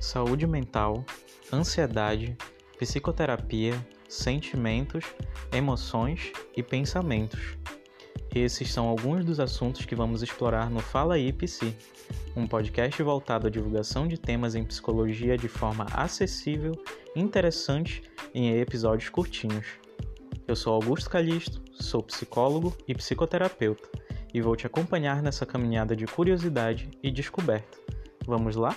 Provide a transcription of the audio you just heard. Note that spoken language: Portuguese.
saúde mental, ansiedade, psicoterapia, sentimentos, emoções e pensamentos. Esses são alguns dos assuntos que vamos explorar no Fala aí Psi, um podcast voltado à divulgação de temas em psicologia de forma acessível, interessante e em episódios curtinhos. Eu sou Augusto Calixto, sou psicólogo e psicoterapeuta e vou te acompanhar nessa caminhada de curiosidade e descoberta. Vamos lá?